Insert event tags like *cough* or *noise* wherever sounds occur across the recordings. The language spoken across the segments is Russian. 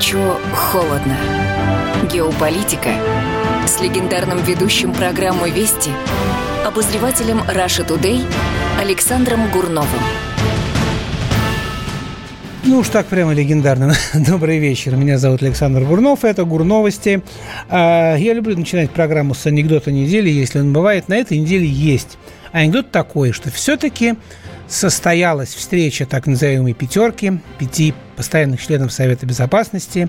горячо, холодно. Геополитика с легендарным ведущим программы «Вести» обозревателем Раша Тудей Александром Гурновым. Ну уж так прямо легендарно. *laughs* Добрый вечер. Меня зовут Александр Гурнов. Это Гурновости. А, я люблю начинать программу с анекдота недели, если он бывает. На этой неделе есть анекдот такой, что все-таки состоялась встреча так называемой пятерки, пяти постоянных членов Совета Безопасности,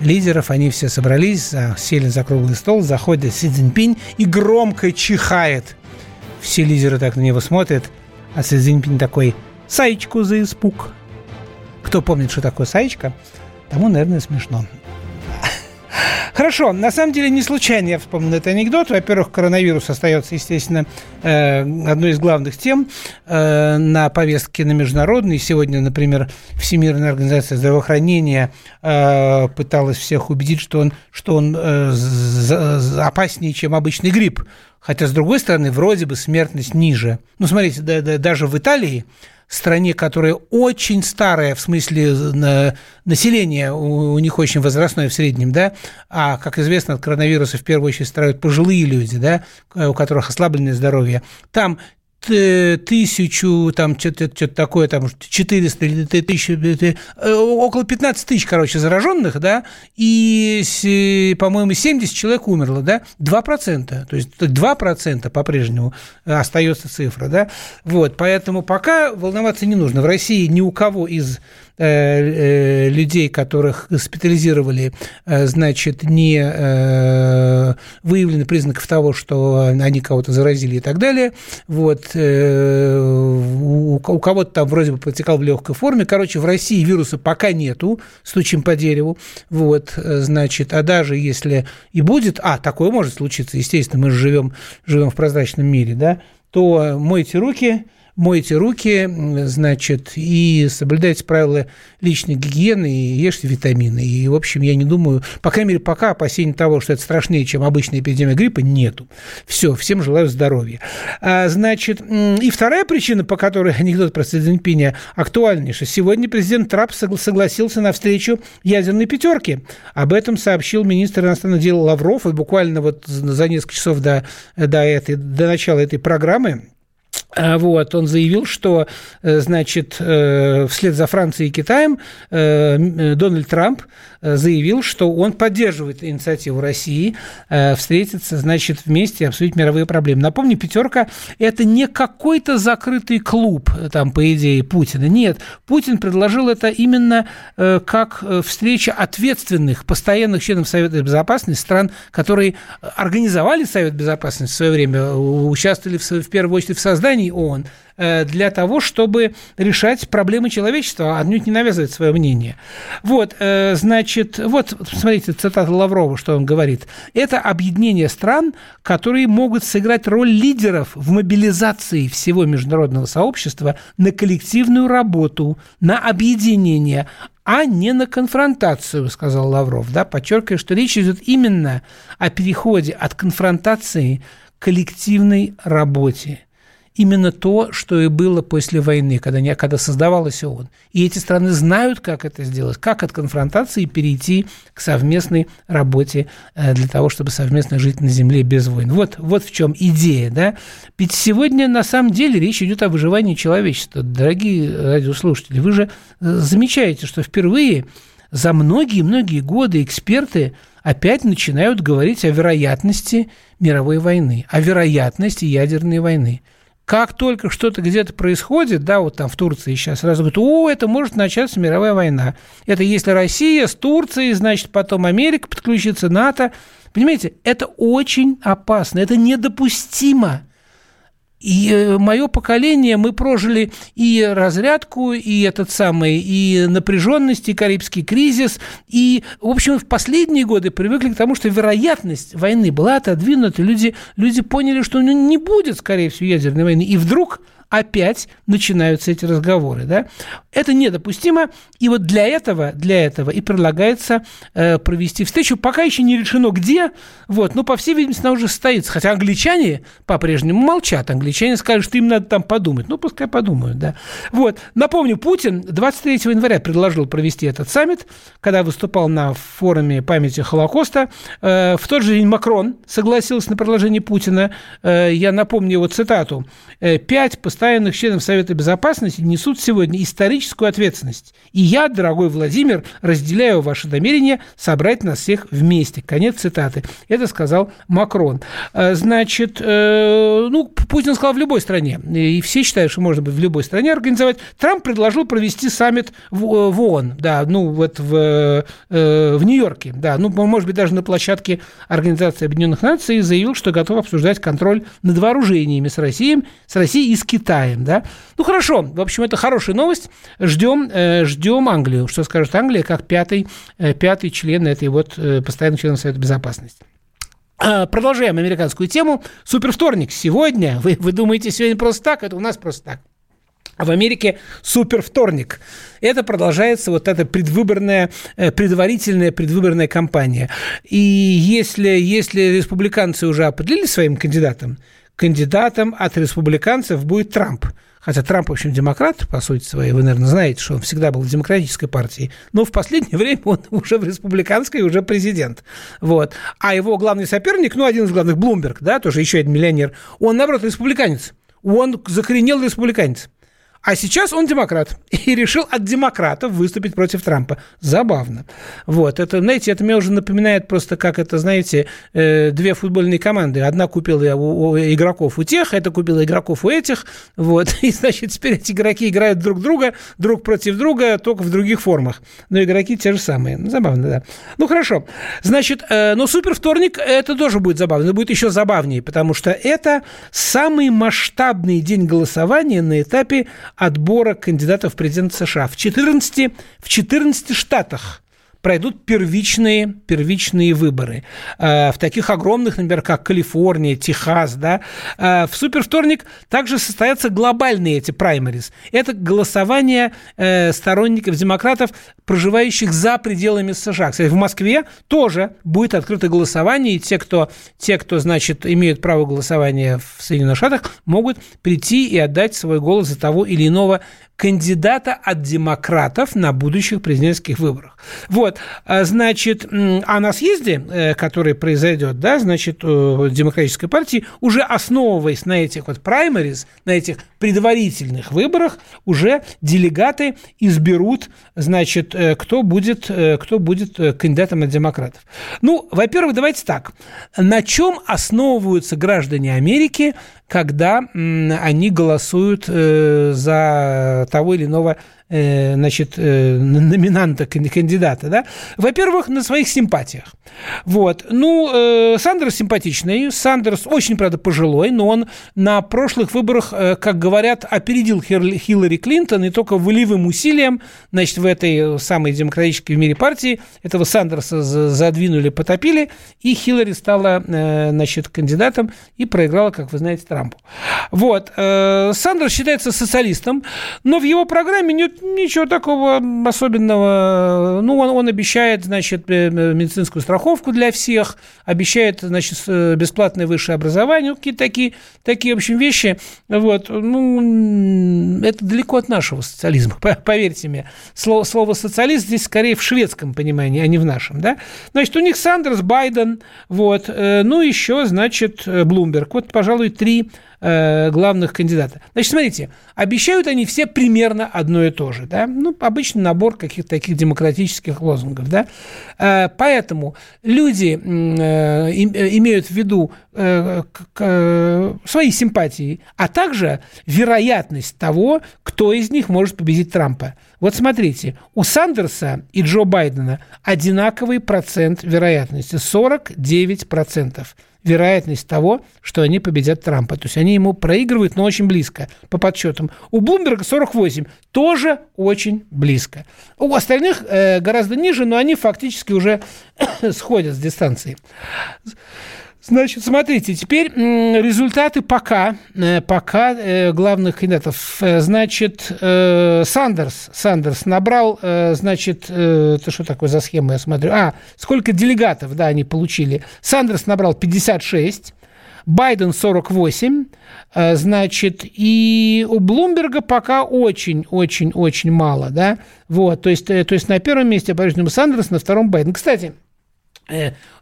лидеров, они все собрались, сели за круглый стол, заходит Си Цзиньпинь и громко чихает. Все лидеры так на него смотрят, а Си Цзиньпинь такой «Саечку за испуг». Кто помнит, что такое саечка, тому, наверное, смешно. Хорошо, на самом деле не случайно я вспомнил этот анекдот. Во-первых, коронавирус остается, естественно, э, одной из главных тем э, на повестке на международной. Сегодня, например, Всемирная организация здравоохранения э, пыталась всех убедить, что он, что он опаснее, чем обычный грипп. Хотя, с другой стороны, вроде бы смертность ниже. Ну, смотрите, даже в Италии стране, которая очень старая в смысле населения, у, них очень возрастное в среднем, да, а, как известно, от коронавируса в первую очередь страдают пожилые люди, да, у которых ослабленное здоровье. Там тысячу, там что-то что такое, там 400 или тысячи, э, около 15 тысяч, короче, зараженных, да, и, по-моему, 70 человек умерло, да, 2%, то есть 2% по-прежнему остается цифра, да, вот, поэтому пока волноваться не нужно. В России ни у кого из Э, э, людей, которых госпитализировали, э, значит, не выявлено признаков того, что они кого-то заразили и так далее. Вот. У кого-то там вроде бы протекал в легкой форме. Короче, в России вируса пока нету, стучим по дереву. Вот, значит, а даже если и будет, а, такое может случиться, естественно, мы живем, живем в прозрачном мире, да, то мойте руки, мойте руки, значит, и соблюдайте правила личной гигиены и ешьте витамины. И, в общем, я не думаю, по крайней мере, пока опасений того, что это страшнее, чем обычная эпидемия гриппа, нету. Все, всем желаю здоровья. А, значит, и вторая причина, по которой анекдот про Си Цзиньпиня актуальнейший. Сегодня президент Трамп согласился на встречу ядерной пятерки. Об этом сообщил министр иностранных дел Лавров, и буквально вот за несколько часов до, до, этой, до начала этой программы вот, он заявил, что, э, значит, э, вслед за Францией и Китаем э, Дональд Трамп заявил, что он поддерживает инициативу России встретиться, значит, вместе и обсудить мировые проблемы. Напомню, пятерка – это не какой-то закрытый клуб, там, по идее, Путина. Нет, Путин предложил это именно как встреча ответственных, постоянных членов Совета Безопасности стран, которые организовали Совет Безопасности в свое время, участвовали в, в первую очередь в создании ООН э, для того, чтобы решать проблемы человечества, а отнюдь не навязывать свое мнение. Вот, э, значит, вот, смотрите, цитата Лаврова, что он говорит. Это объединение стран, которые могут сыграть роль лидеров в мобилизации всего международного сообщества на коллективную работу, на объединение, а не на конфронтацию, сказал Лавров, да, подчеркивая, что речь идет именно о переходе от конфронтации к коллективной работе именно то, что и было после войны, когда, не, когда создавалась ООН. И эти страны знают, как это сделать, как от конфронтации перейти к совместной работе э, для того, чтобы совместно жить на Земле без войн. Вот, вот в чем идея. Да? Ведь сегодня на самом деле речь идет о выживании человечества. Дорогие радиослушатели, вы же э, замечаете, что впервые за многие-многие годы эксперты опять начинают говорить о вероятности мировой войны, о вероятности ядерной войны. Как только что-то где-то происходит, да, вот там в Турции сейчас сразу говорят, о, это может начаться мировая война. Это если Россия с Турцией, значит, потом Америка подключится, НАТО. Понимаете, это очень опасно, это недопустимо. И э, мое поколение, мы прожили и разрядку, и этот самый, и напряженность, и Карибский кризис, и, в общем, в последние годы привыкли к тому, что вероятность войны была отодвинута, люди, люди поняли, что не будет, скорее всего, ядерной войны, и вдруг опять начинаются эти разговоры. Да? Это недопустимо. И вот для этого, для этого и предлагается э, провести встречу. Пока еще не решено где, вот, но, по всей видимости, она уже состоится. Хотя англичане по-прежнему молчат. Англичане скажут, что им надо там подумать. Ну, пускай подумают, да. Вот. Напомню, Путин 23 января предложил провести этот саммит, когда выступал на форуме памяти Холокоста. Э, в тот же день Макрон согласился на предложение Путина. Э, я напомню его цитату. «Э, «Пять постоянных членов Совета Безопасности несут сегодня историческую ответственность. И я, дорогой Владимир, разделяю ваше намерение собрать нас всех вместе». Конец цитаты. Это сказал Макрон. Значит, ну, Путин сказал в любой стране. И все считают, что можно быть в любой стране организовать. Трамп предложил провести саммит в, ООН. Да, ну, вот в, в Нью-Йорке. Да, ну, может быть, даже на площадке Организации Объединенных Наций и заявил, что готов обсуждать контроль над вооружениями с Россией, с Россией и с Китаем. Да? Ну хорошо, в общем, это хорошая новость. Ждем, э, ждем Англию. Что скажет Англия как пятый, э, пятый член этой вот э, постоянного члена Совета Безопасности. Продолжаем американскую тему. Супервторник. Сегодня, вы, вы думаете, сегодня просто так? Это у нас просто так. В Америке супер вторник. Это продолжается вот эта предвыборная, предварительная предвыборная кампания. И если, если республиканцы уже определили своим кандидатом, кандидатом от республиканцев будет Трамп. Хотя Трамп, в общем, демократ, по сути своей, вы, наверное, знаете, что он всегда был в демократической партии, но в последнее *laughs* время он уже в республиканской, уже президент. Вот. А его главный соперник, ну, один из главных, Блумберг, да, тоже еще один миллионер, он, наоборот, республиканец. Он закоренел республиканец. А сейчас он демократ *laughs* и решил от демократов выступить против Трампа. Забавно. Вот, это, знаете, это мне уже напоминает просто, как это, знаете, э, две футбольные команды. Одна купила у, у игроков у тех, это купила игроков у этих. Вот, *laughs* и, значит, теперь эти игроки играют друг друга, друг против друга, только в других формах. Но игроки те же самые. Ну, забавно, да. Ну, хорошо. Значит, э, но супер вторник, это тоже будет забавно. Это будет еще забавнее, потому что это самый масштабный день голосования на этапе отбора кандидатов в президент США. В 14, в 14 штатах пройдут первичные, первичные выборы. Э, в таких огромных, например, как Калифорния, Техас, да. Э, в супервторник также состоятся глобальные эти праймерис. Это голосование э, сторонников демократов, проживающих за пределами США. Кстати, в Москве тоже будет открыто голосование, и те, кто, те, кто значит, имеют право голосования в Соединенных Штатах, могут прийти и отдать свой голос за того или иного кандидата от демократов на будущих президентских выборах. Вот, а, значит, а на съезде, э, который произойдет, да, значит, демократической партии, уже основываясь на этих вот праймерис, на этих предварительных выборах, уже делегаты изберут, значит, э, кто будет, э, кто будет кандидатом от демократов. Ну, во-первых, давайте так. На чем основываются граждане Америки, когда они голосуют за того или иного Э, значит, э, номинанта, кандидата, да, во-первых, на своих симпатиях. Вот. Ну, э, Сандерс симпатичный, Сандерс очень, правда, пожилой, но он на прошлых выборах, как говорят, опередил Хиллари Клинтон, и только волевым усилием, значит, в этой самой демократической в мире партии этого Сандерса задвинули, потопили, и Хиллари стала, значит, кандидатом и проиграла, как вы знаете, Трампу. Вот. Сандерс считается социалистом, но в его программе нет Ничего такого особенного. Ну, он, он обещает, значит, э, медицинскую страховку для всех, обещает, значит, э, бесплатное высшее образование, ну, какие-то такие, такие, в общем, вещи. Вот, ну, это далеко от нашего социализма, *laughs* поверьте мне. Слово, слово социалист здесь скорее в шведском понимании, а не в нашем, да. Значит, у них Сандерс, Байден, вот, э, ну, еще, значит, Блумберг. Вот, пожалуй, три главных кандидата. Значит, смотрите, обещают они все примерно одно и то же, да, ну, обычный набор каких-то таких демократических лозунгов, да, э, поэтому люди э, имеют в виду э, э, свои симпатии, а также вероятность того, кто из них может победить Трампа. Вот смотрите, у Сандерса и Джо Байдена одинаковый процент вероятности – 49% вероятность того, что они победят Трампа. То есть они ему проигрывают, но очень близко по подсчетам. У Блумберга 48, тоже очень близко. У остальных э, гораздо ниже, но они фактически уже *coughs* сходят с дистанции. Значит, смотрите, теперь результаты пока, э, пока э, главных кандидатов. Э, значит, Сандерс, Сандерс набрал, значит, это что такое за схема, я смотрю? А, сколько делегатов, да, они получили. Сандерс набрал 56, Байден 48, значит, и у Блумберга пока очень-очень-очень мало, да, вот, то есть, то есть на первом месте по-прежнему Сандерс, на втором Байден. Кстати,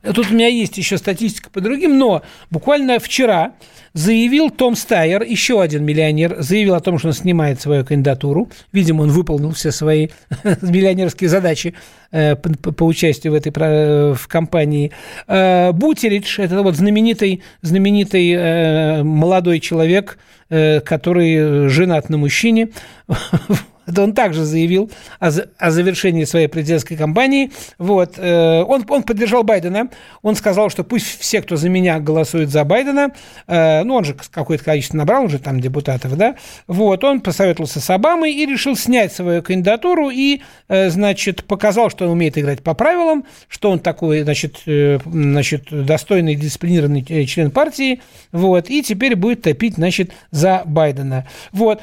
тут у меня есть еще статистика по другим, но буквально вчера заявил Том Стайер, еще один миллионер, заявил о том, что он снимает свою кандидатуру. Видимо, он выполнил все свои *laughs* миллионерские задачи э, по, участию в этой в компании. Э, Бутеридж, это вот знаменитый, знаменитый молодой человек, который женат на мужчине, *laughs* Это он также заявил о, о завершении своей президентской кампании. Вот. Э, он, он поддержал Байдена. Он сказал, что пусть все, кто за меня голосует за Байдена, э, ну, он же какое-то количество набрал уже там депутатов, да, вот, он посоветовался с Обамой и решил снять свою кандидатуру и, э, значит, показал, что он умеет играть по правилам, что он такой, значит, значит достойный, дисциплинированный член партии, вот, и теперь будет топить, значит, за Байдена. Вот.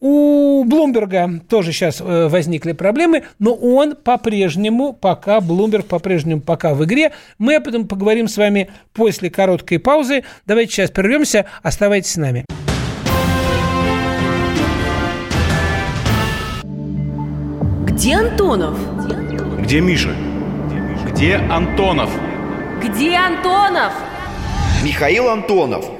У Блумберга тоже сейчас э, возникли проблемы, но он по-прежнему, пока, Блумберг по-прежнему пока в игре. Мы об этом поговорим с вами после короткой паузы. Давайте сейчас прервемся, оставайтесь с нами. Где Антонов? Где Миша? Где Антонов? Где Антонов? Михаил Антонов –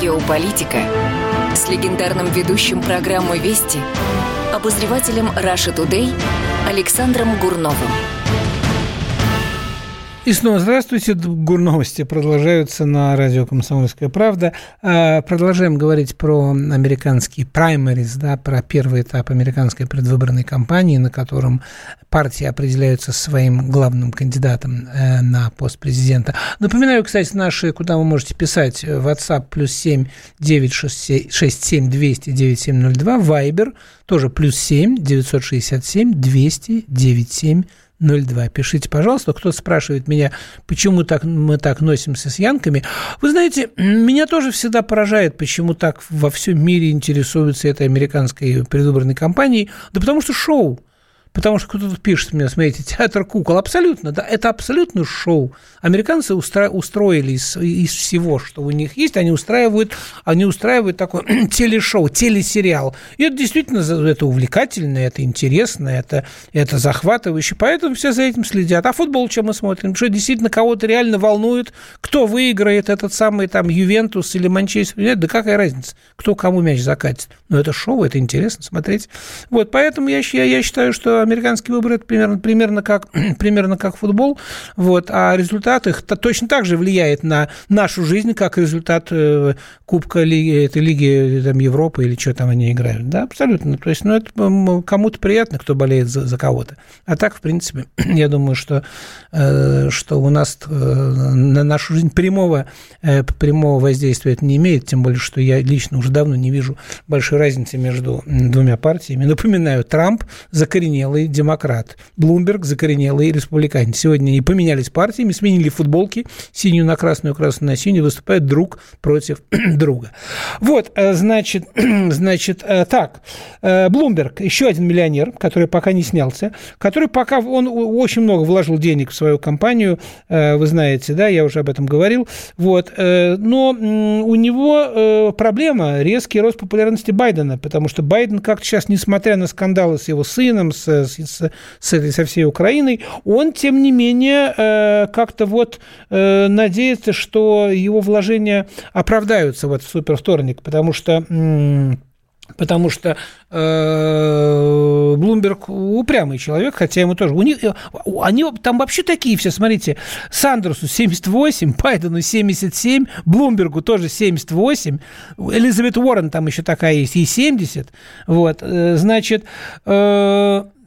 Геополитика с легендарным ведущим программы «Вести» обозревателем Russia Today Александром Гурновым. И снова здравствуйте. Гурновости продолжаются на радио «Комсомольская правда». А, продолжаем говорить про американские праймерис, да, про первый этап американской предвыборной кампании, на котором партии определяются своим главным кандидатом э, на пост президента. Напоминаю, кстати, наши, куда вы можете писать, WhatsApp плюс 7 967 200 9702, Viber тоже плюс 7 967 200 9702. 02. Пишите, пожалуйста. Кто-то спрашивает меня, почему так, мы так носимся с янками. Вы знаете, меня тоже всегда поражает, почему так во всем мире интересуются этой американской предвыборной кампанией. Да потому что шоу. Потому что кто-то пишет мне, смотрите, театр кукол. Абсолютно, да, это абсолютно шоу. Американцы устро- устроили из, из всего, что у них есть, они устраивают, они устраивают такое *clears throat* телешоу, телесериал. И это действительно это увлекательно, это интересно, это, это захватывающе. Поэтому все за этим следят. А футбол чем мы смотрим? Что действительно кого-то реально волнует, кто выиграет этот самый там Ювентус или Манчестер? Нет, да какая разница, кто кому мяч закатит. Но это шоу, это интересно смотреть. Вот, поэтому я, я, я считаю, что американский выбор это примерно, примерно, как, *clears throat* примерно как футбол, вот, а результат их точно так же влияет на нашу жизнь, как результат э, Кубка Лиги, этой Лиги там, Европы или что там они играют. Да, абсолютно. То есть, ну, это кому-то приятно, кто болеет за, за кого-то. А так, в принципе, *clears throat* я думаю, что, э, что у нас э, на нашу жизнь прямого, прямого воздействия это не имеет, тем более, что я лично уже давно не вижу большой разницы между двумя партиями. Напоминаю, Трамп закоренелый закоренелый демократ. Блумберг – закоренелый республиканец. Сегодня они поменялись партиями, сменили футболки, синюю на красную, красную на синюю, выступают друг против *clears throat* друга. Вот, э, значит, *clears throat* значит э, так, э, Блумберг, еще один миллионер, который пока не снялся, который пока, он очень много вложил денег в свою компанию, вы знаете, да, я уже об этом говорил, вот, но у него проблема резкий рост популярности Байдена, потому что Байден как-то сейчас, несмотря на скандалы с его сыном, с с, с, со всей Украиной, он, тем не менее, э, как-то вот э, надеется, что его вложения оправдаются в супервторник, потому что Потому что э, Блумберг упрямый человек, хотя ему тоже. У них, э, они там вообще такие все, смотрите, Сандерсу 78, *laughs* Байдену 77, Блумбергу тоже 78, Элизабет Уоррен там еще такая есть, ей 70. Вот, значит, э,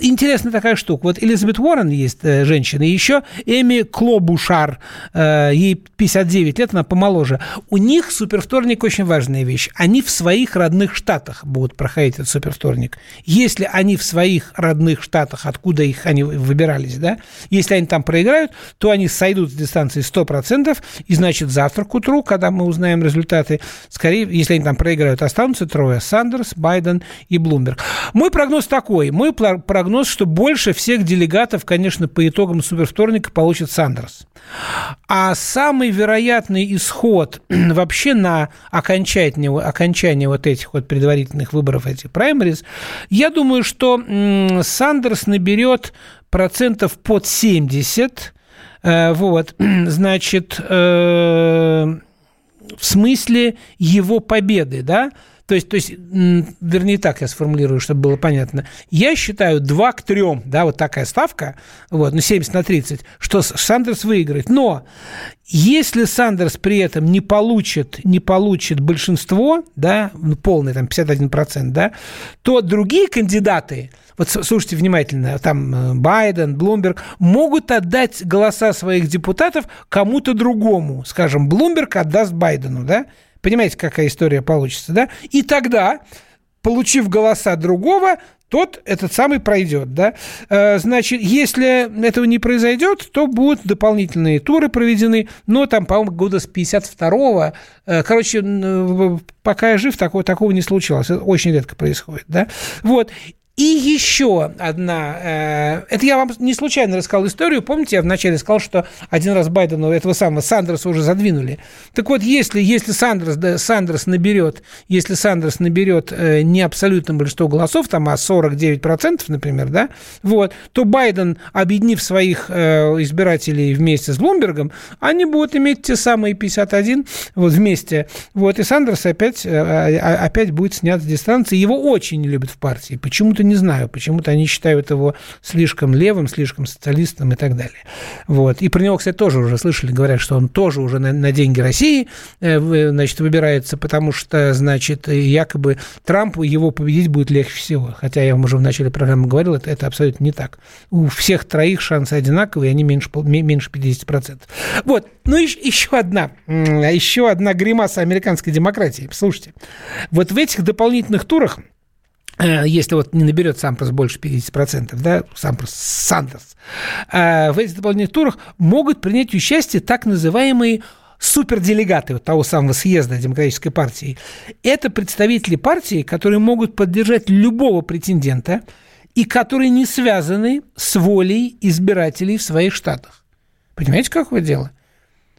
интересная такая штука. Вот Элизабет Уоррен есть э, женщина, и еще Эми Клобушар, э, ей 59 лет, она помоложе. У них супервторник очень важная вещь. Они в своих родных штатах будут проходить этот супервторник. Если они в своих родных штатах, откуда их они выбирались, да, если они там проиграют, то они сойдут с дистанции 100%, и значит завтра к утру, когда мы узнаем результаты, скорее, если они там проиграют, останутся трое – Сандерс, Байден и Блумберг. Мой прогноз такой. Мой прогноз прогноз, что больше всех делегатов, конечно, по итогам супервторника получит Сандерс. А самый вероятный исход *clears throat* вообще на окончание, окончание вот этих вот предварительных выборов, этих праймериз, я думаю, что Сандерс наберет процентов под 70, э, вот, *clears throat* значит, э, в смысле его победы, да, то есть, то есть, вернее, так я сформулирую, чтобы было понятно. Я считаю 2 к 3, да, вот такая ставка, вот, ну, 70 на 30, что Сандерс выиграет. Но если Сандерс при этом не получит, не получит большинство, да, ну, полный, там, 51%, да, то другие кандидаты, вот слушайте внимательно, там э, Байден, Блумберг, могут отдать голоса своих депутатов кому-то другому. Скажем, Блумберг отдаст Байдену, да, Понимаете, какая история получится, да? И тогда, получив голоса другого, тот этот самый пройдет, да. Э, значит, если этого не произойдет, то будут дополнительные туры проведены, но там, по-моему, года с 52-го, э, короче, пока я жив, такого, такого не случилось, это очень редко происходит, да. Вот, и еще одна, э, это я вам не случайно рассказал историю, помните, я вначале сказал, что один раз Байдену этого самого Сандерса уже задвинули. Так вот, если, если Сандерс, да, Сандерс наберет, если Сандерс наберет э, не абсолютно большинство голосов, там, а 49%, например, да, вот, то Байден, объединив своих э, избирателей вместе с Блумбергом, они будут иметь те самые 51 вот вместе, вот, и Сандерс опять, опять будет снят с дистанции. Его очень не любят в партии, почему-то не знаю. Почему-то они считают его слишком левым, слишком социалистом и так далее. Вот. И про него, кстати, тоже уже слышали, говорят, что он тоже уже на, на деньги России э, значит, выбирается, потому что, значит, якобы Трампу его победить будет легче всего. Хотя я вам уже в начале программы говорил, это, это абсолютно не так. У всех троих шансы одинаковые, они меньше, меньше 50%. Вот. Ну, еще одна, еще одна гримаса американской демократии. Слушайте, вот в этих дополнительных турах Э, если вот не наберет Сампрос больше 50%, да, Сампрос, Сандерс, э, в этих дополнительных турах могут принять участие так называемые суперделегаты вот того самого съезда Демократической партии. Это представители партии, которые могут поддержать любого претендента и которые не связаны с волей избирателей в своих штатах. Понимаете, какое дело?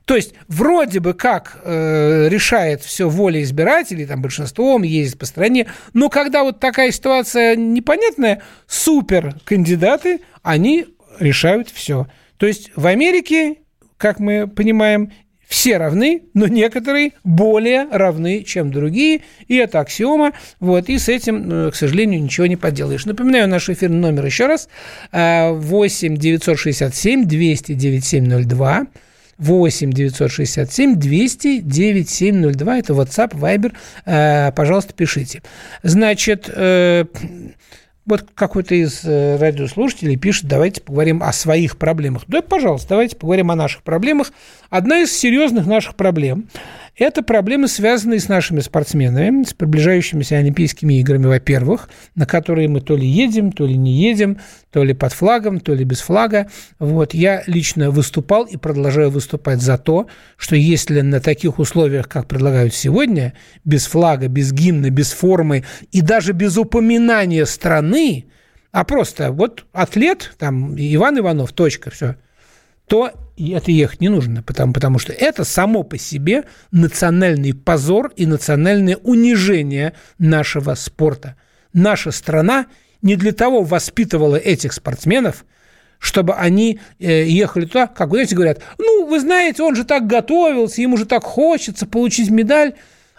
То есть вроде бы как э, решает все воля избирателей, там большинством ездит по стране, но когда вот такая ситуация непонятная, супер кандидаты, они решают все. То есть в Америке, как мы понимаем, все равны, но некоторые более равны, чем другие, и это аксиома, вот, и с этим, э, к сожалению, ничего не поделаешь. Напоминаю наш эфирный номер еще раз, 8 967 200 9702, 8 967 200 9702. Это WhatsApp, Viber. Э, пожалуйста, пишите. Значит, э, вот какой-то из э, радиослушателей пишет, давайте поговорим о своих проблемах. Да, пожалуйста, давайте поговорим о наших проблемах. Одна из серьезных наших проблем это проблемы, связанные с нашими спортсменами, с приближающимися Олимпийскими играми, во-первых, на которые мы то ли едем, то ли не едем, то ли под флагом, то ли без флага. Вот. Я лично выступал и продолжаю выступать за то, что если на таких условиях, как предлагают сегодня, без флага, без гимна, без формы и даже без упоминания страны, а просто вот атлет, там, Иван Иванов, точка, все – то это ехать не нужно, потому, потому что это само по себе национальный позор и национальное унижение нашего спорта. Наша страна не для того воспитывала этих спортсменов, чтобы они э, ехали туда, как, знаете, говорят, ну, вы знаете, он же так готовился, ему же так хочется получить медаль.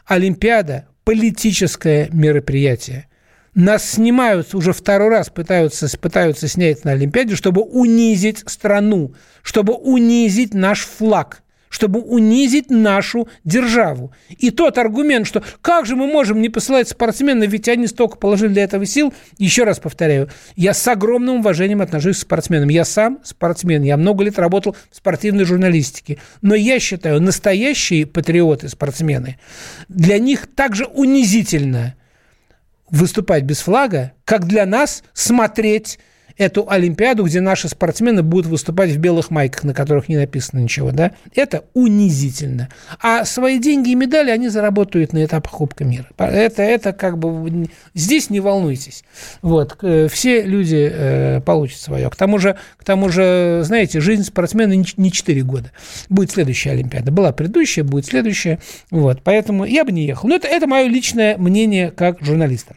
Олимпиада политическое мероприятие. Нас снимают, уже второй раз пытаются, пытаются снять на Олимпиаде, чтобы унизить страну, чтобы унизить наш флаг – чтобы унизить нашу державу. И тот аргумент, что как же мы можем не посылать спортсменов, ведь они столько положили для этого сил, еще раз повторяю, я с огромным уважением отношусь к спортсменам. Я сам спортсмен, я много лет работал в спортивной журналистике. Но я считаю, настоящие патриоты, спортсмены, для них также унизительно выступать без флага, как для нас смотреть эту Олимпиаду, где наши спортсмены будут выступать в белых майках, на которых не написано ничего, да, это унизительно. А свои деньги и медали они заработают на этапах Кубка мира. Это, это как бы... Здесь не волнуйтесь. Вот. Все люди э, получат свое. К тому же, к тому же, знаете, жизнь спортсмена не 4 года. Будет следующая Олимпиада. Была предыдущая, будет следующая. Вот. Поэтому я бы не ехал. Но это, это мое личное мнение как журналиста.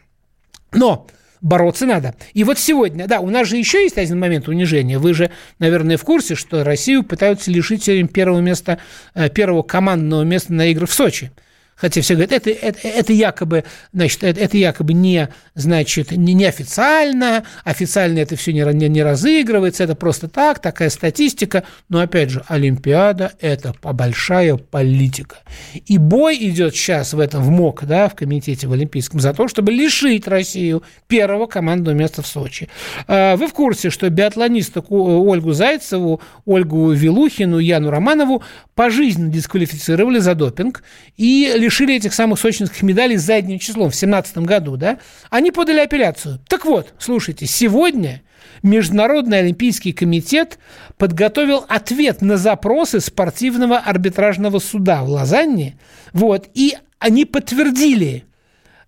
Но бороться надо. И вот сегодня, да, у нас же еще есть один момент унижения. Вы же, наверное, в курсе, что Россию пытаются лишить первого места, э, первого командного места на игры в Сочи. Хотя все говорят, это, это, это якобы, значит, это, это якобы не, значит, не, не официально, официально это все не, не, не разыгрывается, это просто так, такая статистика. Но опять же, Олимпиада – это большая политика. И бой идет сейчас в этом, в МОК, да, в комитете в Олимпийском, за то, чтобы лишить Россию первого командного места в Сочи. А, вы в курсе, что биатлонисток Ольгу Зайцеву, Ольгу Вилухину, Яну Романову пожизненно дисквалифицировали за допинг и лишили этих самых сочинских медалей задним числом в 2017 году, да, они подали апелляцию. Так вот, слушайте, сегодня Международный Олимпийский комитет подготовил ответ на запросы спортивного арбитражного суда в Лозанне, вот, и они подтвердили,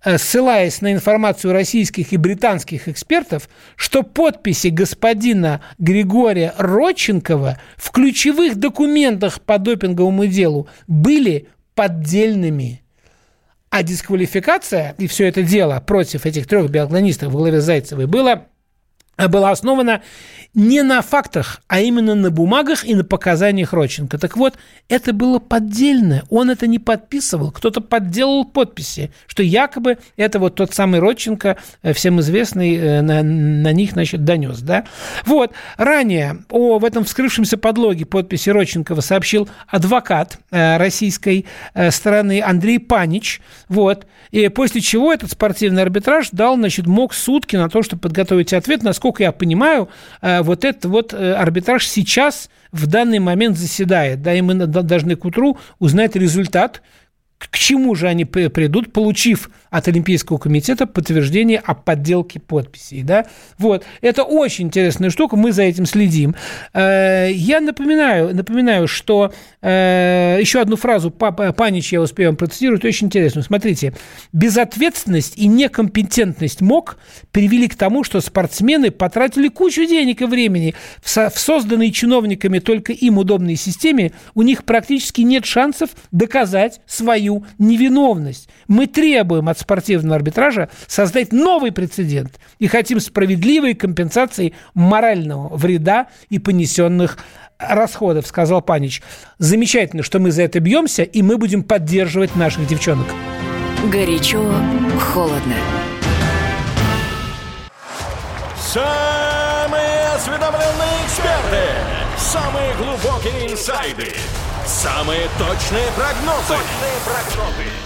э, ссылаясь на информацию российских и британских экспертов, что подписи господина Григория Родченкова в ключевых документах по допинговому делу были поддельными. А дисквалификация и все это дело против этих трех биатлонистов в главе Зайцевой было была основана не на фактах, а именно на бумагах и на показаниях Родченко. Так вот, это было поддельное. Он это не подписывал. Кто-то подделал подписи, что якобы это вот тот самый Родченко, э, всем известный, э, на, на них, значит, донес. Да? Вот. Ранее о в этом вскрывшемся подлоге подписи Родченкова сообщил адвокат э, российской стороны Андрей Панич. Вот. И после чего этот спортивный арбитраж дал, значит, мог сутки на то, чтобы подготовить ответ, насколько насколько я понимаю, э, вот этот вот э, арбитраж сейчас в данный момент заседает. Да, и мы должны к утру узнать результат к чему же они придут, получив от Олимпийского комитета подтверждение о подделке подписей. Да? Вот. Это очень интересная штука, мы за этим следим. Э, я напоминаю, напоминаю что э, еще одну фразу Панич я успею вам процитировать, очень интересно. Смотрите, безответственность и некомпетентность МОК привели к тому, что спортсмены потратили кучу денег и времени в созданной чиновниками только им удобной системе, у них практически нет шансов доказать свою невиновность. Мы требуем от спортивного арбитража создать новый прецедент и хотим справедливой компенсации морального вреда и понесенных расходов, сказал Панич. Замечательно, что мы за это бьемся, и мы будем поддерживать наших девчонок. Горячо, холодно. Самые осведомленные эксперты, самые глубокие инсайды – Самые точные прогнозы. Точные прогнозы.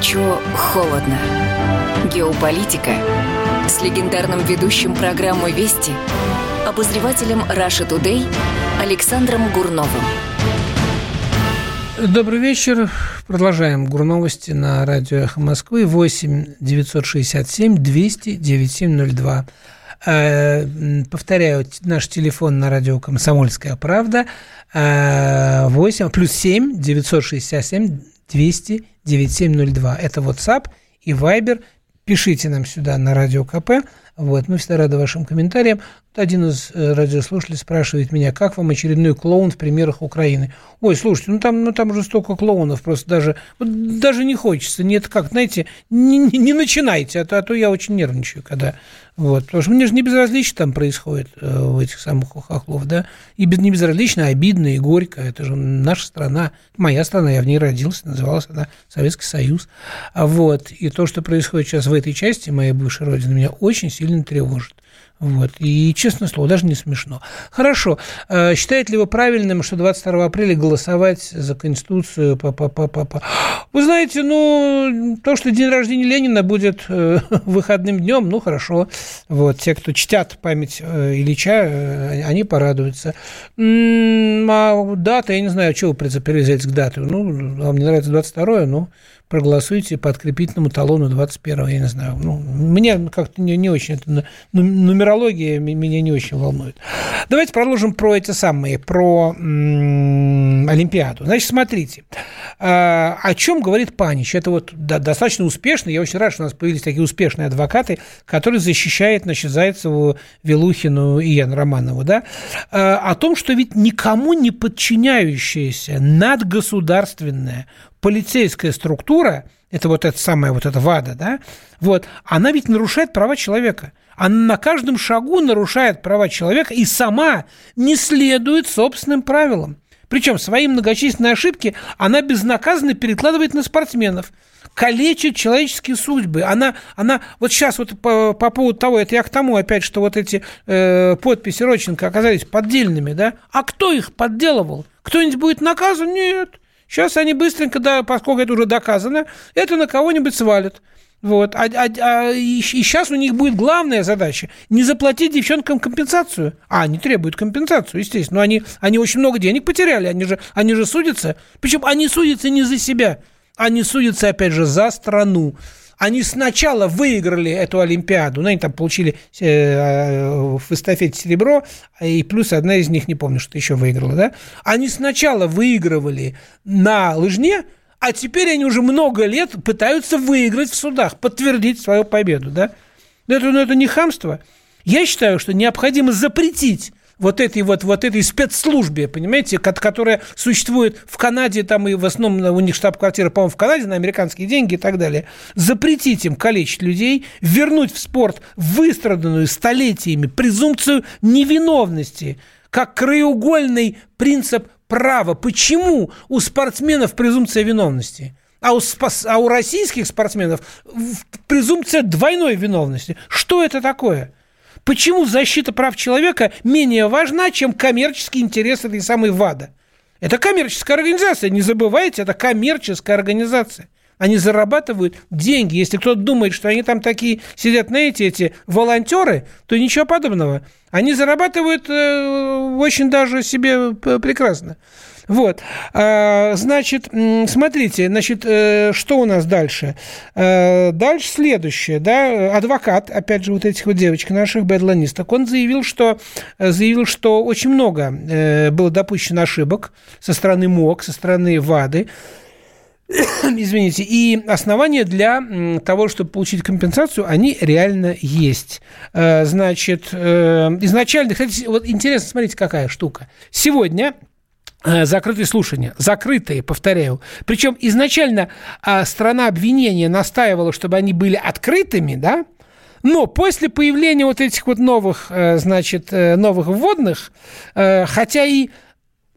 Горячо, холодно. Геополитика с легендарным ведущим программы «Вести» обозревателем Раша Тудей Александром Гурновым. Добрый вечер. Продолжаем Гурновости на радио «Эхо Москвы» 8 967 200 9702. Э, м, Повторяю, наш телефон на радио «Комсомольская правда» э, 8, плюс 7 967 200 9702. Это WhatsApp и Viber. Пишите нам сюда на радио КП. Вот, мы всегда рады вашим комментариям. Один из э, радиослушателей спрашивает меня, как вам очередной клоун в примерах Украины? Ой, слушайте, ну там, ну там уже столько клоунов, просто даже, даже не хочется. Нет, как, знаете, не- не начинайте, а то, а то я очень нервничаю, когда... Вот, потому что мне же не безразлично там происходит э, у этих самых хохлов, да, и без, не безразлично, а обидно и горько. Это же наша страна, моя страна, я в ней родился, называлась она Советский Союз. А вот, и то, что происходит сейчас в этой части моей бывшей родины, меня очень сильно тревожит. Вот. И, честное слово, даже не смешно. Хорошо. Э, Считаете ли вы правильным, что 22 апреля голосовать за Конституцию? Па -па -па -па -па? Вы знаете, ну, то, что день рождения Ленина будет э, *laughs* выходным днем, ну, хорошо. Вот. Те, кто чтят память э, Ильича, они порадуются. А дата, я не знаю, что вы прицепились к дате. Ну, вам не нравится 22 ну, проголосуйте по открепительному талону 21 я не знаю. Ну, мне как-то не, не очень, это, ну, нумерология меня не очень волнует. Давайте продолжим про эти самые, про м, Олимпиаду. Значит, смотрите, а, о чем говорит Панич? Это вот да, достаточно успешно, я очень рад, что у нас появились такие успешные адвокаты, которые защищают, значит, Зайцеву, Вилухину и Яну Романову, да, А, о том, что ведь никому не подчиняющаяся надгосударственная полицейская структура, это вот эта самая вот эта ВАДА, да, вот, она ведь нарушает права человека. Она на каждом шагу нарушает права человека и сама не следует собственным правилам. Причем свои многочисленные ошибки она безнаказанно перекладывает на спортсменов калечит человеческие судьбы. Она, она вот сейчас вот по, по поводу того, это я к тому опять, что вот эти э, подписи Роченко оказались поддельными, да? А кто их подделывал? Кто-нибудь будет наказан? Нет. Сейчас они быстренько, да, поскольку это уже доказано, это на кого-нибудь свалят. Вот. А, а- а и, сейчас у них будет главная задача не заплатить девчонкам компенсацию. А, они требуют компенсацию, естественно. Но они, они очень много денег потеряли, они же, они же судятся. Причем они судятся не за себя, они судятся, опять же, за страну. Они сначала выиграли эту Олимпиаду, ну, они там получили э, в эстафете серебро, и плюс одна из них, не помню, что еще выиграла, да? Они сначала выигрывали на лыжне, а теперь они уже много лет пытаются выиграть в судах, подтвердить свою победу, да? Но это, ну, это не хамство. Я считаю, что необходимо запретить вот этой вот, вот этой спецслужбе, понимаете, ко- которая существует в Канаде, там и в основном у них штаб-квартира, по-моему, в Канаде на американские деньги и так далее, запретить им калечить людей, вернуть в спорт выстраданную столетиями презумпцию невиновности, как краеугольный принцип права. Почему у спортсменов презумпция виновности? А у, спас- а у российских спортсменов презумпция двойной виновности. Что это такое? Почему защита прав человека менее важна, чем коммерческий интерес этой самой ВАДА? Это коммерческая организация, не забывайте, это коммерческая организация. Они зарабатывают деньги. Если кто-то думает, что они там такие сидят, знаете, эти волонтеры, то ничего подобного. Они зарабатывают э, очень даже себе прекрасно. Вот, А, значит, смотрите, значит, э, что у нас дальше? Э, Дальше следующее, да, адвокат, опять же, вот этих вот девочек наших, бедланисток, он заявил, что, э, заявил, что очень много было допущено ошибок со стороны МОК, со стороны ВАДы, *coughs* извините, и основания для того, чтобы получить компенсацию, они реально есть. Значит, изначально, кстати, вот интересно, смотрите, какая штука. Сегодня закрытые слушания, закрытые, повторяю. Причем изначально а, страна обвинения настаивала, чтобы они были открытыми, да, но после появления вот этих вот новых, э, значит, э, новых вводных, э, хотя и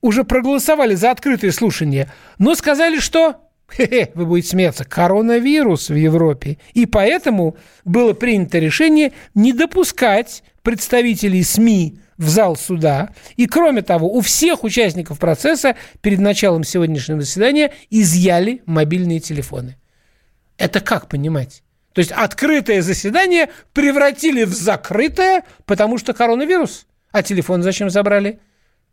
уже проголосовали за открытые слушания, но сказали, что хе-хе, вы будете смеяться, коронавирус в Европе. И поэтому было принято решение не допускать представителей СМИ в зал суда. И кроме того, у всех участников процесса перед началом сегодняшнего заседания изъяли мобильные телефоны. Это как понимать? То есть открытое заседание превратили в закрытое, потому что коронавирус. А телефон зачем забрали?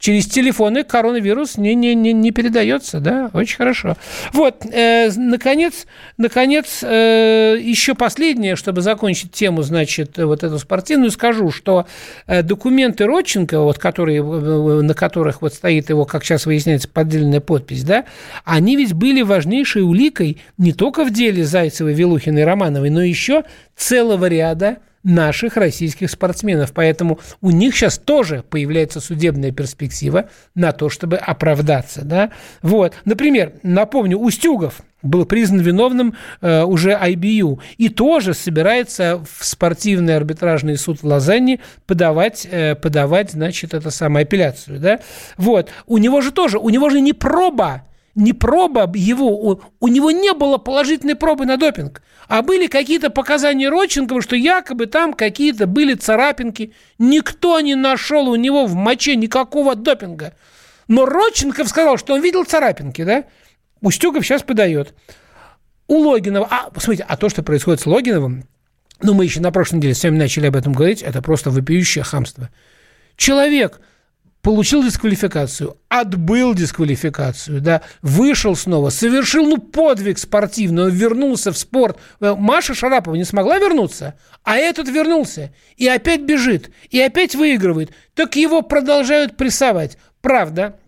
Через телефоны коронавирус не, не, не, не передается, да, очень хорошо. Вот, э, наконец, наконец, э, еще последнее, чтобы закончить тему, значит, вот эту спортивную, скажу, что э, документы Родченко, вот, которые, э, на которых вот стоит его, как сейчас выясняется, поддельная подпись, да, они ведь были важнейшей уликой не только в деле Зайцевой, Вилухиной, Романовой, но еще целого ряда наших российских спортсменов. Поэтому у них сейчас тоже появляется судебная перспектива на то, чтобы оправдаться. Да? Вот. Например, напомню, Устюгов был признан виновным э, уже IBU и тоже собирается в спортивный арбитражный суд в Лозанне подавать, э, подавать значит, это самое апелляцию. Да? Вот. У него же тоже, у него же не проба не проба его, у, него не было положительной пробы на допинг, а были какие-то показания Родченкова, что якобы там какие-то были царапинки. Никто не нашел у него в моче никакого допинга. Но Родченков сказал, что он видел царапинки, да? Устюгов сейчас подает. У Логинова, а, смотрите, а то, что происходит с Логиновым, ну, мы еще на прошлой неделе с вами начали об этом говорить, это просто вопиющее хамство. Человек получил дисквалификацию, отбыл дисквалификацию, да, вышел снова, совершил, ну, подвиг спортивный, вернулся в спорт. Э, Маша Шарапова не смогла вернуться, а этот вернулся и опять бежит, и опять выигрывает. Так его продолжают прессовать. Правда,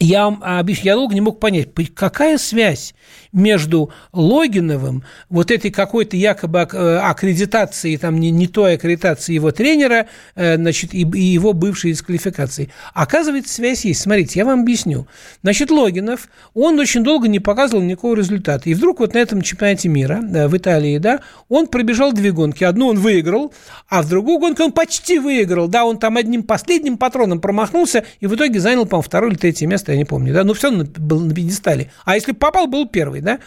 я вам объясню, я долго не мог понять, какая связь между Логиновым, вот этой какой-то якобы э, аккредитацией, там не, не той аккредитацией его тренера, э, значит, и, и его бывшей дисквалификацией. Оказывается, связь есть. Смотрите, я вам объясню. Значит, Логинов, он очень долго не показывал никакого результата. И вдруг вот на этом чемпионате мира да, в Италии, да, он пробежал две гонки. Одну он выиграл, а в другую гонку он почти выиграл. Да, он там одним последним патроном промахнулся и в итоге занял, по-моему, второе или третье место, я не помню. Да, но все равно был на пьедестале. А если попал, был первый, да?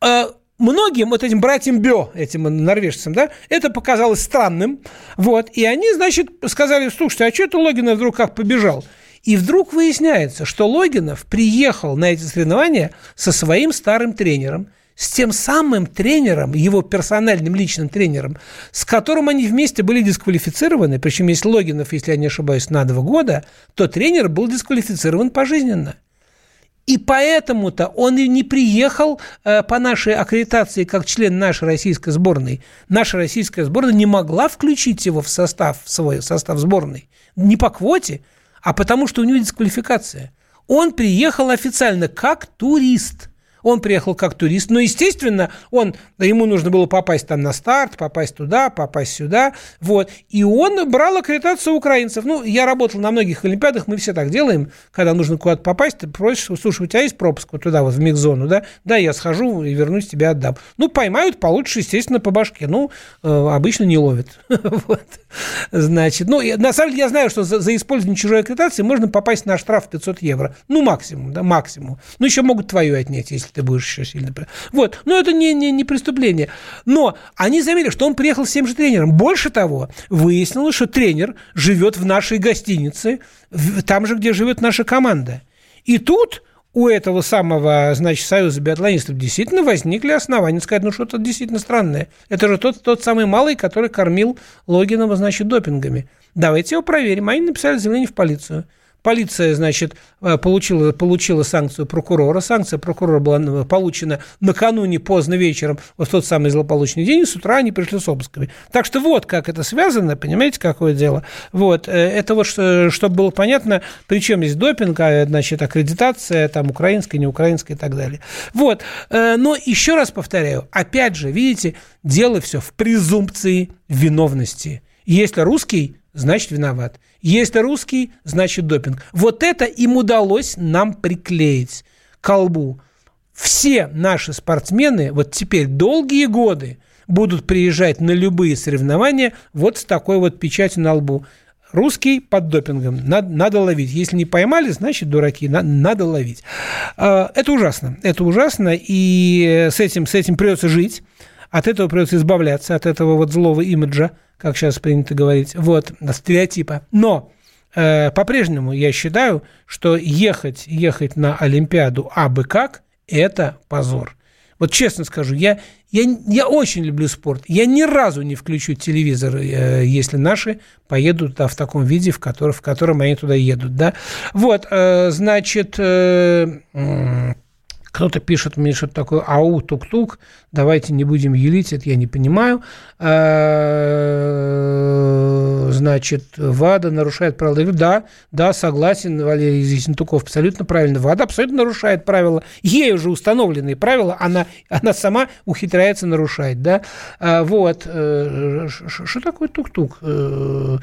А, многим вот этим братьям Бё, этим норвежцам, да, это показалось странным, вот, и они, значит, сказали, слушайте, а что это Логинов вдруг как побежал? И вдруг выясняется, что Логинов приехал на эти соревнования со своим старым тренером, с тем самым тренером, его персональным личным тренером, с которым они вместе были дисквалифицированы, причем если Логинов, если я не ошибаюсь, на два года, то тренер был дисквалифицирован пожизненно. И поэтому-то он и не приехал э, по нашей аккредитации как член нашей российской сборной. Наша российская сборная не могла включить его в состав, в свой состав сборной. Не по квоте, а потому что у него дисквалификация. Он приехал официально как турист – он приехал как турист, но, естественно, он, ему нужно было попасть там на старт, попасть туда, попасть сюда, вот. И он брал аккредитацию украинцев. Ну, я работал на многих Олимпиадах, мы все так делаем, когда нужно куда-то попасть, ты просишь, слушай, у тебя есть пропуск вот туда, вот в миг-зону, да? Да, я схожу и вернусь, тебе отдам. Ну, поймают, получше, естественно, по башке. Ну, э, обычно не ловят. *laughs* вот. Значит, ну, на самом деле я знаю, что за, использование чужой аккредитации можно попасть на штраф 500 евро. Ну, максимум, да, максимум. Ну, еще могут твою отнять, если ты будешь еще сильно... Вот, но это не, не, не преступление. Но они заметили, что он приехал с тем же тренером. Больше того, выяснилось, что тренер живет в нашей гостинице, там же, где живет наша команда. И тут у этого самого, значит, союза биатлонистов действительно возникли основания сказать, ну что-то действительно странное. Это же тот, тот самый малый, который кормил Логинова, значит, допингами. Давайте его проверим. Они написали заявление в полицию. Полиция, значит, э, получила, получила санкцию прокурора. Санкция прокурора была получена накануне поздно вечером, в тот самый злополучный день, и с утра они пришли с обысками. Так что вот как это связано, понимаете, какое дело. Вот, э, это вот, чтобы было понятно, причем здесь допинг, а, значит, аккредитация, там, украинская, не украинская и так далее. Вот, э, но еще раз повторяю, опять же, видите, дело все в презумпции виновности. Если русский значит виноват. Если русский, значит допинг. Вот это им удалось нам приклеить колбу. Все наши спортсмены вот теперь долгие годы будут приезжать на любые соревнования вот с такой вот печатью на лбу. Русский под допингом. Надо, надо ловить. Если не поймали, значит, дураки. Надо, надо ловить. А, это ужасно. Это ужасно. И с этим, с этим придется жить. От этого придется избавляться, от этого вот злого имиджа как сейчас принято говорить, вот, стереотипа. Но э, по-прежнему я считаю, что ехать, ехать на Олимпиаду абы как – это позор. Вот честно скажу, я, я, я очень люблю спорт. Я ни разу не включу телевизор, э, если наши поедут да, в таком виде, в, который, в котором они туда едут. Да? Вот, э, значит, э, кто-то пишет мне что-то такое, ау, тук-тук, давайте не будем елить, это я не понимаю. Э, значит, ВАДА нарушает правила игры. Да, да, согласен, Валерий Зисентуков, абсолютно правильно. ВАДА абсолютно нарушает правила. Ей уже установленные правила, она, она сама ухитряется нарушать, да. А, вот. Э, что такое тук-тук? Э,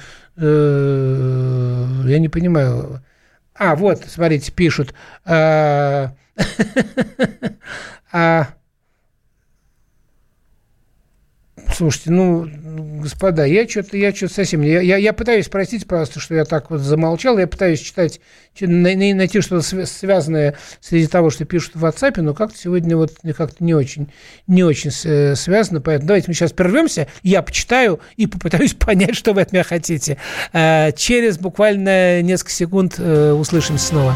я не понимаю. А, вот, смотрите, пишут. *laughs* А Слушайте, ну, господа, я что-то, я что-то совсем... Я, я, я пытаюсь, простите, пожалуйста, что я так вот замолчал, я пытаюсь читать, найти что-то связанное среди того, что пишут в WhatsApp, но как-то сегодня вот как-то не очень, не очень связано, поэтому давайте мы сейчас прервемся, я почитаю и попытаюсь *laughs* понять, что вы от меня хотите. А, через буквально несколько секунд э, услышимся снова.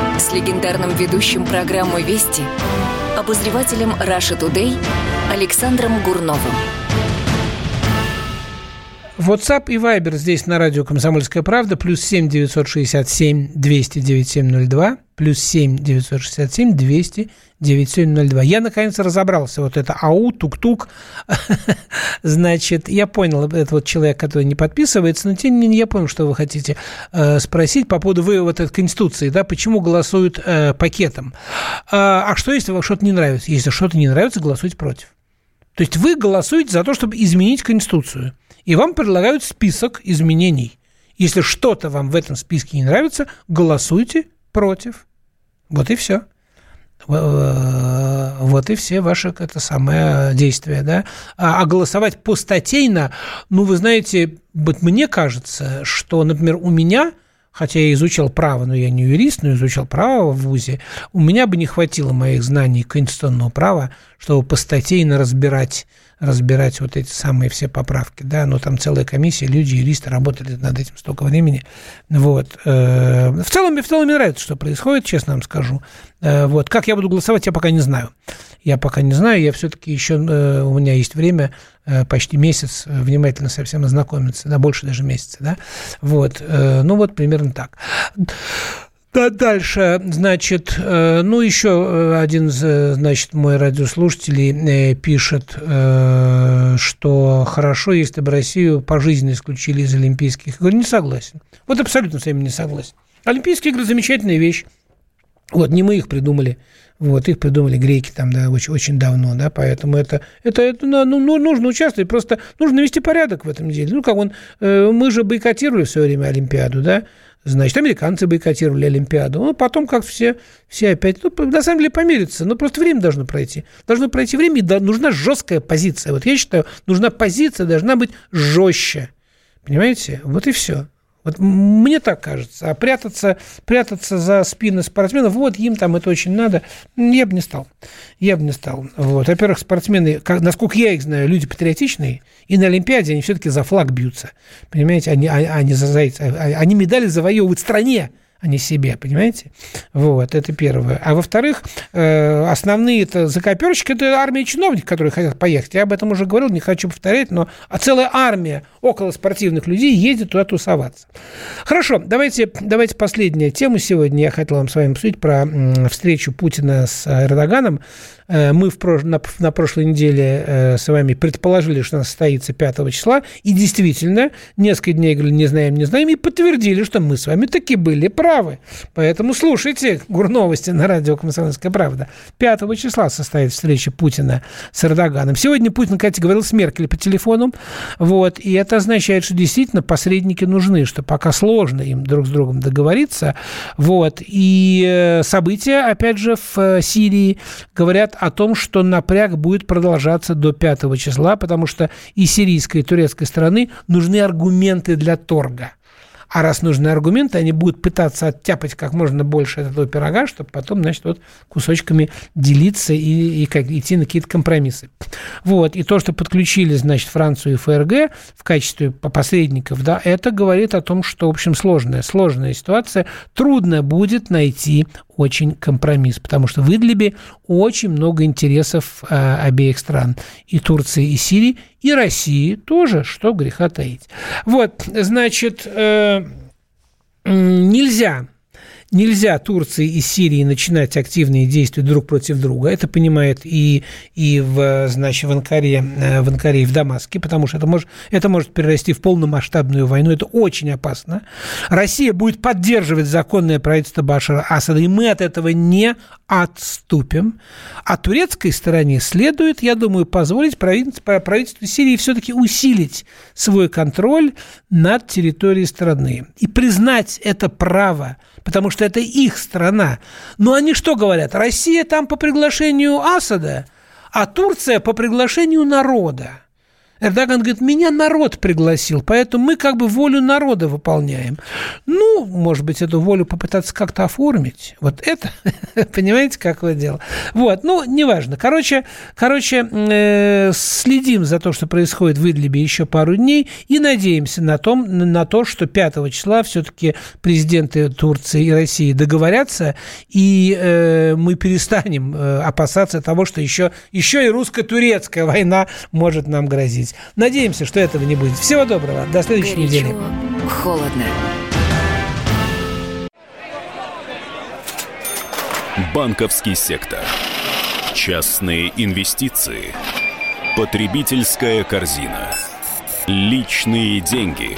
с легендарным ведущим программы «Вести» обозревателем Russia Today Александром Гурновым. WhatsApp и Viber здесь на радио «Комсомольская правда» плюс 7 967 200 9702 плюс 7 967 200 9702. Я, наконец, разобрался. Вот это АУ, тук-тук. *laughs* Значит, я понял, это вот человек, который не подписывается, но тем не менее я понял, что вы хотите э, спросить по поводу вы вот Конституции, да, почему голосуют э, пакетом. А, а что, если вам что-то не нравится? Если что-то не нравится, голосуйте против. То есть вы голосуете за то, чтобы изменить Конституцию. И вам предлагают список изменений. Если что-то вам в этом списке не нравится, голосуйте против. Вот и все. Вот и все ваши это самое действия, да. А, а голосовать постатейно, ну, вы знаете, вот мне кажется, что, например, у меня, хотя я изучал право, но я не юрист, но изучал право в ВУЗе, у меня бы не хватило моих знаний конституционного права, чтобы постатейно разбирать разбирать вот эти самые все поправки, да, но там целая комиссия, люди, юристы работали над этим столько времени, вот. Э, в целом, в целом мне нравится, что происходит, честно вам скажу, э, вот. Как я буду голосовать, я пока не знаю, я пока не знаю, я все-таки еще, э, у меня есть время, почти месяц внимательно со всем ознакомиться, да, больше даже месяца, да, вот, ну вот примерно так. Да, дальше, значит, э, ну, еще э, один, значит, мой радиослушатель э, пишет, что хорошо, если бы Россию пожизненно исключили из Олимпийских игр. Не согласен. Вот абсолютно с вами не согласен. Олимпийские игры – замечательная вещь. Вот, не мы их придумали. Вот, их придумали греки там, да, очень, очень давно, да, поэтому это, это, это ну, ну, нужно участвовать, просто нужно вести порядок в этом деле. Ну, как он, мы же бойкотировали все время Олимпиаду, да, Значит, американцы бойкотировали Олимпиаду. Ну, потом как все, все опять, ну, на самом деле, помирятся. Но просто время должно пройти. Должно пройти время, и нужна жесткая позиция. Вот я считаю, нужна позиция, должна быть жестче. Понимаете? Вот и все. Вот мне так кажется. А прятаться, прятаться за спины спортсменов, вот им там это очень надо, я бы не стал. Я бы не стал. Вот. Во-первых, спортсмены, как, насколько я их знаю, люди патриотичные, и на Олимпиаде они все-таки за флаг бьются. Понимаете, они, они, они за зайца. А, они медали завоевывают стране, а не себе, понимаете? Вот, это первое. А во-вторых, э, основные это закоперщики, это армия чиновников, которые хотят поехать. Я об этом уже говорил, не хочу повторять, но а целая армия около спортивных людей ездит туда тусоваться. Хорошо, давайте, давайте последняя тема сегодня. Я хотел вам с вами обсудить про встречу Путина с Эрдоганом. Э, мы в, на, на прошлой неделе э, с вами предположили, что она состоится 5 числа, и действительно, несколько дней говорили, не знаем, не знаем, и подтвердили, что мы с вами таки были правы. Поэтому слушайте Гурновости на радио «Комсомольская правда». 5 числа состоит встреча Путина с Эрдоганом. Сегодня Путин, кстати, говорил с Меркель по телефону. Вот, и это означает, что действительно посредники нужны, что пока сложно им друг с другом договориться. Вот, и э, события, опять же, в Сирии говорят о том, что напряг будет продолжаться до 5 числа, потому что и сирийской, и турецкой стороны нужны аргументы для торга. А раз нужны аргументы, они будут пытаться оттяпать как можно больше этого пирога, чтобы потом, значит, вот кусочками делиться и, и как, идти на какие-то компромиссы. Вот. И то, что подключили, значит, Францию и ФРГ в качестве посредников, да, это говорит о том, что, в общем, сложная, сложная ситуация. Трудно будет найти очень компромисс, потому что в Идлибе очень много интересов э, обеих стран, и Турции, и Сирии, и России тоже, что греха таить. Вот, значит, э, нельзя нельзя Турции и Сирии начинать активные действия друг против друга. Это понимает и, и в, значит, в, Анкаре, э, в Анкаре и в Дамаске, потому что это может, это может перерасти в полномасштабную войну. Это очень опасно. Россия будет поддерживать законное правительство Башара Асада, и мы от этого не отступим. А турецкой стороне следует, я думаю, позволить правительству, правительству Сирии все-таки усилить свой контроль над территорией страны и признать это право потому что это их страна. Но они что говорят? Россия там по приглашению Асада, а Турция по приглашению народа. Эрдоган говорит, меня народ пригласил, поэтому мы как бы волю народа выполняем. Ну, может быть, эту волю попытаться как-то оформить. Вот это, *laughs* понимаете, какое дело. Вот, ну, неважно. Короче, короче э, следим за то, что происходит в Идлибе еще пару дней и надеемся на, том, на то, что 5 числа все-таки президенты Турции и России договорятся, и э, мы перестанем э, опасаться того, что еще, еще и русско-турецкая война может нам грозить быть. Надеемся, что этого не будет. Всего доброго. До следующей Горячо, недели. холодно. Банковский сектор. Частные инвестиции. Потребительская корзина. Личные деньги.